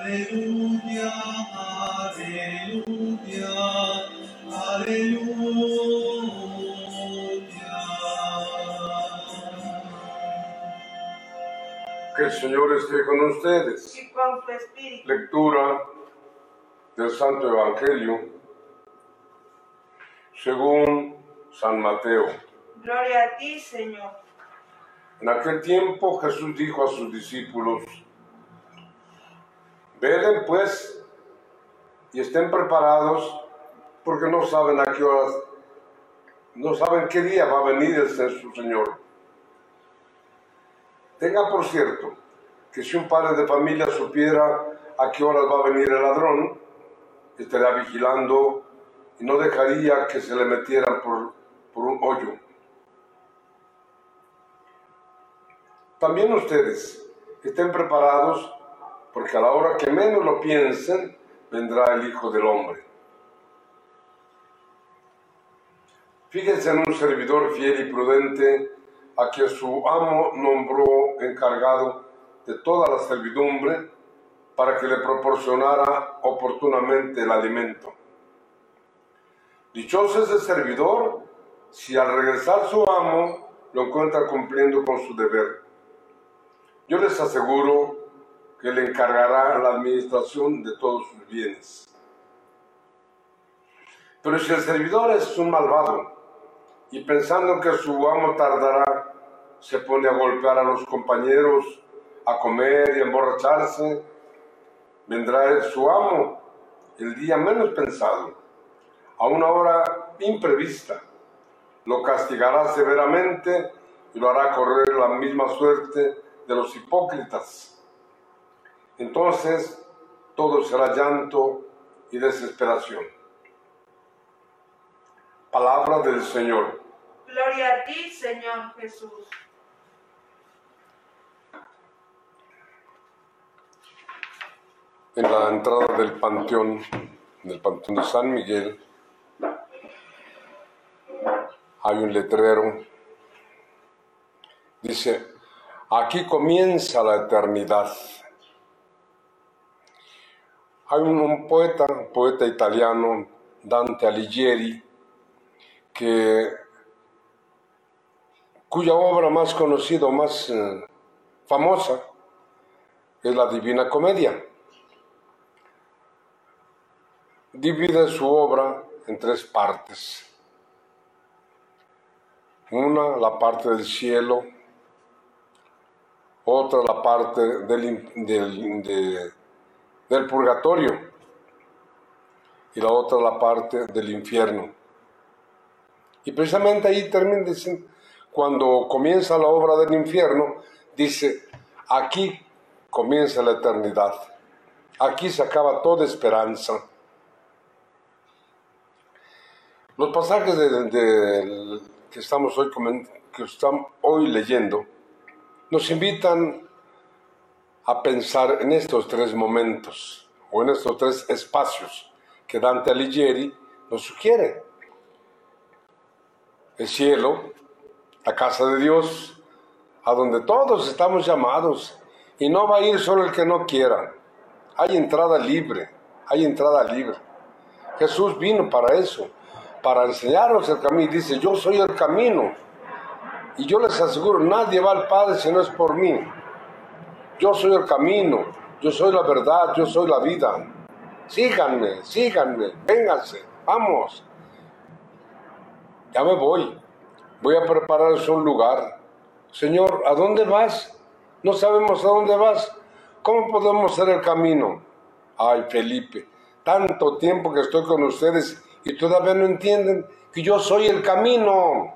Aleluya, aleluya, aleluya. Que el Señor esté con ustedes. y con tu espíritu. Lectura del Santo Evangelio según San Mateo. Gloria a ti, Señor. En aquel tiempo Jesús dijo a sus discípulos, velen pues y estén preparados porque no saben a qué horas, no saben qué día va a venir el ser su Señor. Tenga por cierto que si un padre de familia supiera a qué horas va a venir el ladrón, estaría vigilando y no dejaría que se le metieran por, por un hoyo. También ustedes estén preparados porque a la hora que menos lo piensen, vendrá el Hijo del Hombre. Fíjense en un servidor fiel y prudente a quien su amo nombró encargado de toda la servidumbre para que le proporcionara oportunamente el alimento. Dichoso es el servidor si al regresar su amo lo encuentra cumpliendo con su deber. Yo les aseguro que le encargará la administración de todos sus bienes. Pero si el servidor es un malvado y pensando que su amo tardará, se pone a golpear a los compañeros, a comer y a emborracharse, vendrá su amo el día menos pensado, a una hora imprevista. Lo castigará severamente y lo hará correr la misma suerte de los hipócritas. Entonces todo será llanto y desesperación. Palabra del Señor. Gloria a ti, Señor Jesús. En la entrada del panteón, del panteón de San Miguel, hay un letrero. Dice, aquí comienza la eternidad. Hay un, poeta, un poeta italiano, Dante Alighieri, que, cuya obra más conocida, más eh, famosa, es la Divina Comedia. Divide su obra en tres partes. Una, la parte del cielo, otra, la parte del, del- de- del purgatorio, y la otra, la parte del infierno. Y precisamente ahí termina cuando comienza la obra del infierno, dice, aquí comienza la eternidad, aquí se acaba toda esperanza. Los pasajes de- que estamos hoy, que estamos hoy leyendo nos invitan a pensar en estos tres momentos o en estos tres espacios que Dante Alighieri nos sugiere. El cielo, la casa de Dios, a donde todos estamos llamados y no va a ir solo el que no quiera. Hay entrada libre, hay entrada libre. Jesús vino para eso, para enseñarnos el camino. Dice, yo soy el camino. Y yo les aseguro, nadie va al Padre si no es por mí. Yo soy el camino, yo soy la verdad, yo soy la vida. Síganme, síganme, vénganse, vamos. Ya me voy, voy a prepararles un lugar. Señor, ¿a dónde vas? No sabemos a dónde vas. ¿Cómo podemos hacer el camino? Ay, Felipe, tanto tiempo que estoy con ustedes y todavía no entienden que yo soy el camino.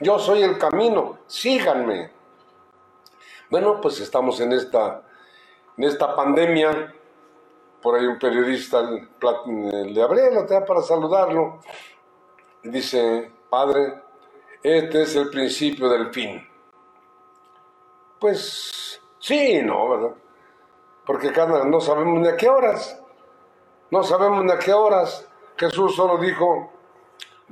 Yo soy el camino, síganme. Bueno, pues estamos en esta, en esta pandemia. Por ahí un periodista le abrí la otra para saludarlo. Y dice, Padre, este es el principio del fin. Pues sí, no, ¿verdad? Porque cada, no sabemos ni a qué horas. No sabemos ni a qué horas. Jesús solo dijo,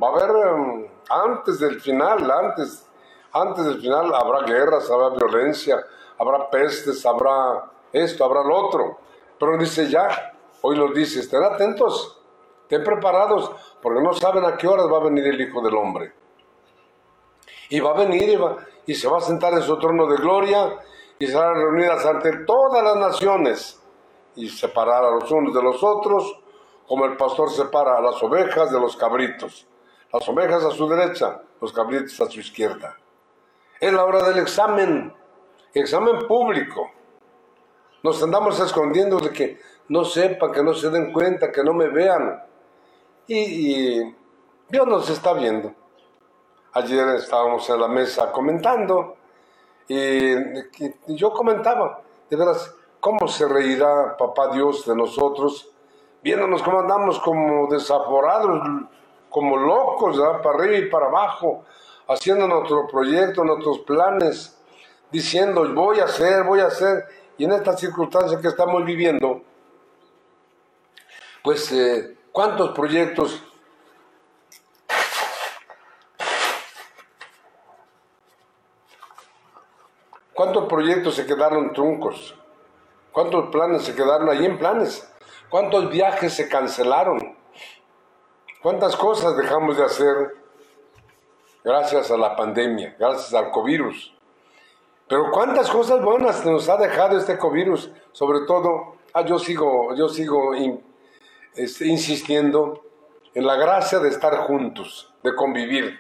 va a haber em, antes del final, antes, antes del final habrá guerras, habrá violencia, habrá pestes, habrá esto, habrá lo otro. Pero dice ya, hoy los dice, estén atentos, estén preparados, porque no saben a qué horas va a venir el Hijo del Hombre. Y va a venir y, va- y se va a sentar en su trono de gloria y serán reunidas ante todas las naciones y separar a los unos de los otros, como el pastor separa a las ovejas de los cabritos. Las ovejas a su derecha, los cabritos a su izquierda. Es la hora del examen, examen público. Nos andamos escondiendo de que no sepan, que no se den cuenta, que no me vean. Y, y Dios nos está viendo. Ayer estábamos en la mesa comentando y, y yo comentaba, de veras, ¿cómo se reirá papá Dios de nosotros viéndonos cómo andamos como desaforados, como locos, ¿verdad? para arriba y para abajo, haciendo nuestro proyecto, nuestros planes, diciendo voy a hacer, voy a hacer, y en esta circunstancia que estamos viviendo, pues eh, cuántos proyectos ¿Cuántos proyectos se quedaron truncos? ¿Cuántos planes se quedaron ahí en planes? ¿Cuántos viajes se cancelaron? ¿Cuántas cosas dejamos de hacer gracias a la pandemia, gracias al covirus? Pero cuántas cosas buenas nos ha dejado este covirus, sobre todo, ah, yo sigo, yo sigo in- insistiendo en la gracia de estar juntos, de convivir.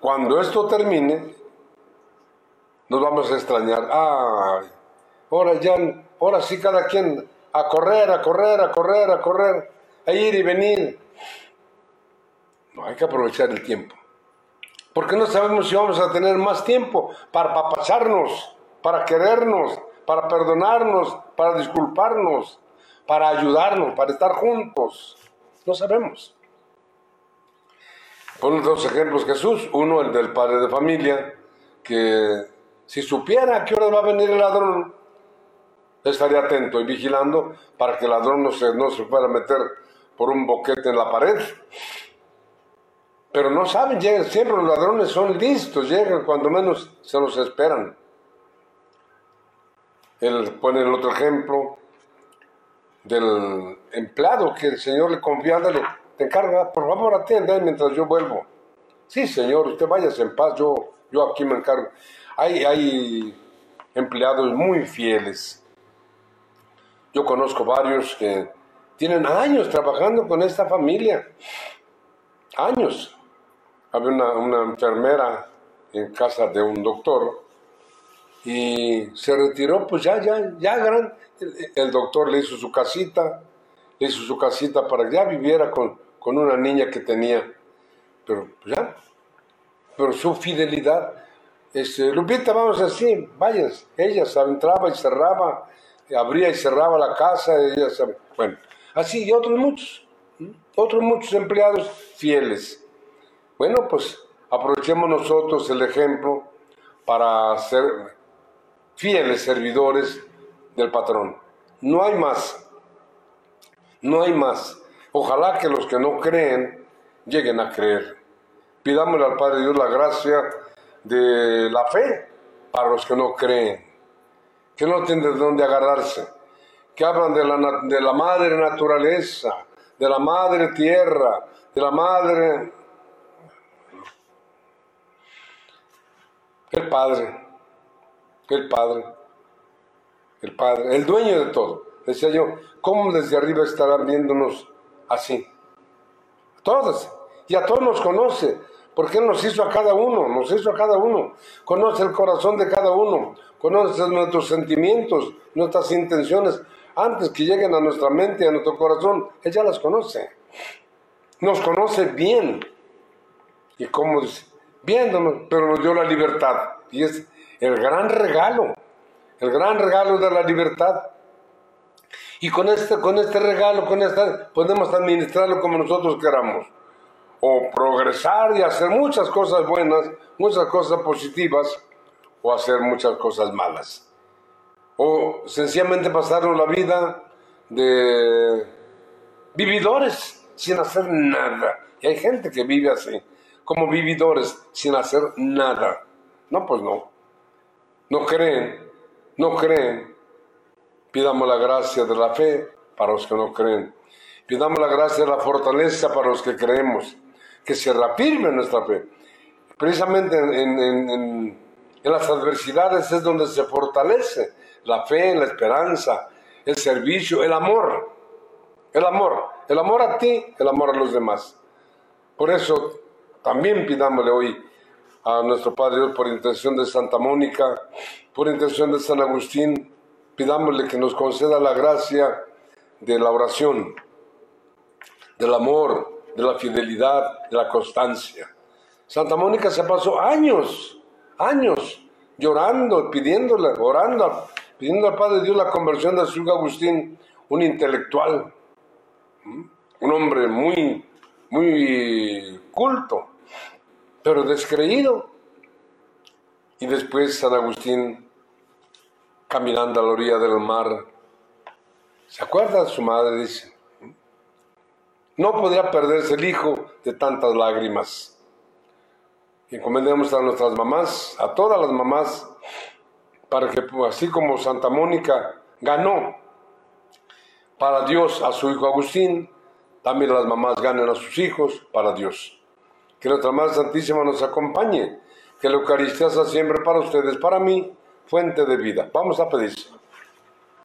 Cuando esto termine, nos vamos a extrañar. Ahora ya, ahora sí cada quien a correr, a correr, a correr, a correr, a ir y venir. Hay que aprovechar el tiempo. Porque no sabemos si vamos a tener más tiempo para papacharnos, para querernos, para perdonarnos, para disculparnos, para ayudarnos, para estar juntos. No sabemos. Pon dos ejemplos Jesús. Uno, el del padre de familia, que si supiera a qué hora va a venir el ladrón, estaría atento y vigilando para que el ladrón no se, no se fuera a meter por un boquete en la pared. Pero no saben, llegan, siempre los ladrones son listos, llegan cuando menos se los esperan. Él pone el otro ejemplo del empleado que el Señor le confía, ándale, te encarga, por favor atienda mientras yo vuelvo. Sí, Señor, usted váyase en paz, yo, yo aquí me encargo. Hay, hay empleados muy fieles. Yo conozco varios que tienen años trabajando con esta familia. Años. Había una, una enfermera en casa de un doctor y se retiró, pues ya, ya, ya gran. El, doctor le hizo su casita, le hizo su casita para que ya viviera con, con una niña que tenía. Pero pues ya, pero su fidelidad. Este, Lupita, vamos así, vayas. Ella entraba y cerraba, abría y cerraba la casa. Ella. Bueno, así y otros muchos, otros muchos empleados fieles. Bueno, pues aprovechemos nosotros el ejemplo para ser fieles servidores del patrón. No hay más. No hay más. Ojalá que los que no creen lleguen a creer. Pidámosle al Padre Dios la gracia de la fe para los que no creen, que no tienen de dónde agarrarse, que hablan de la, na- de la madre naturaleza, de la madre tierra, de la madre... El Padre, el Padre, el Padre, el dueño de todo. Decía yo, ¿cómo desde arriba estarán viéndonos así? Todos. Y a todos nos conoce. Porque Él nos hizo a cada uno, nos hizo a cada uno. Conoce el corazón de cada uno. Conoce nuestros sentimientos, nuestras intenciones. Antes que lleguen a nuestra mente, a nuestro corazón, Él ya las conoce. Nos conoce bien. Y como dice, viéndonos, pero nos dio la libertad. Y es el gran regalo, el gran regalo de la libertad. Y con este, con este regalo, con esta, podemos administrarlo como nosotros queramos. O progresar y hacer muchas cosas buenas, muchas cosas positivas, o hacer muchas cosas malas. O sencillamente pasarnos la vida de vividores sin hacer nada. Y hay gente que vive así, como vividores sin hacer nada. No, pues no. No creen, no creen Pidamos la gracia de la fe para los que no creen. Pidamos la gracia de la fortaleza para los que creemos. Que se reafirme nuestra fe. Precisamente en, en- en- las adversidades es donde se fortalece la fe, la esperanza, el servicio, el amor. El amor. El amor a ti, el amor a los demás. Por eso también pidámosle hoy a nuestro Padre Dios por intención de Santa Mónica, por intención de San Agustín, pidámosle que nos conceda la gracia de la oración, del amor, de la fidelidad, de la constancia. Santa Mónica se pasó años, años llorando, pidiéndole, orando, pidiendo al Padre Dios la conversión de su Agustín, un intelectual, un hombre muy, muy culto, pero descreído. Y después San Agustín, caminando a la orilla del mar, ¿se acuerda su madre? Dice, no podría perderse el hijo de tantas lágrimas. Encomendemos a nuestras mamás, a todas las mamás, para que así como Santa Mónica ganó para Dios a su hijo Agustín, también las mamás ganen a sus hijos para Dios. Que nuestra Madre Santísima nos acompañe, que la Eucaristía sea siempre para ustedes, para mí, fuente de vida. Vamos a pedir.